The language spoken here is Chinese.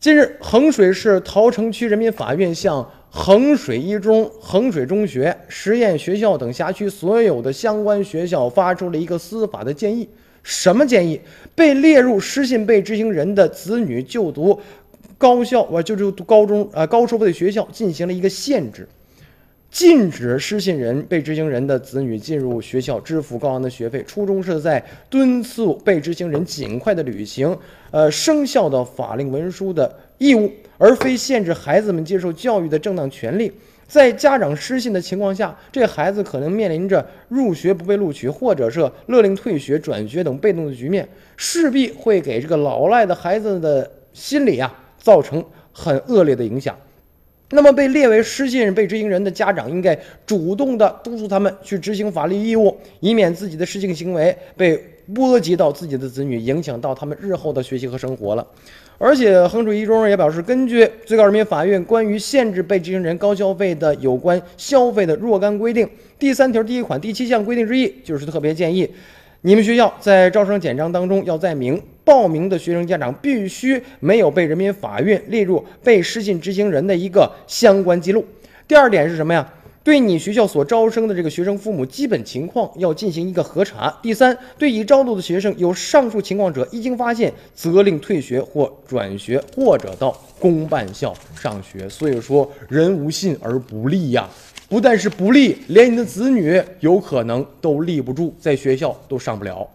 近日，衡水市桃城区人民法院向衡水一中、衡水中学、实验学校等辖区所有的相关学校发出了一个司法的建议。什么建议？被列入失信被执行人的子女就读高校，我就读高中啊高收费的学校进行了一个限制。禁止失信人、被执行人的子女进入学校支付高昂的学费，初衷是在敦促被执行人尽快的履行呃生效的法令文书的义务，而非限制孩子们接受教育的正当权利。在家长失信的情况下，这孩子可能面临着入学不被录取，或者是勒令退学、转学等被动的局面，势必会给这个老赖的孩子的心理啊造成很恶劣的影响。那么，被列为失信被执行人的家长应该主动的督促他们去执行法律义务，以免自己的失信行为被波及到自己的子女，影响到他们日后的学习和生活了。而且，衡水一中也表示，根据最高人民法院关于限制被执行人高消费的有关消费的若干规定第三条第一款第七项规定之一，就是特别建议。你们学校在招生简章当中要载明，报名的学生家长必须没有被人民法院列入被失信执行人的一个相关记录。第二点是什么呀？对你学校所招生的这个学生父母基本情况要进行一个核查。第三，对已招录的学生有上述情况者，一经发现，责令退学或转学，或者到公办校上学。所以说，人无信而不立呀。不但是不立，连你的子女有可能都立不住，在学校都上不了。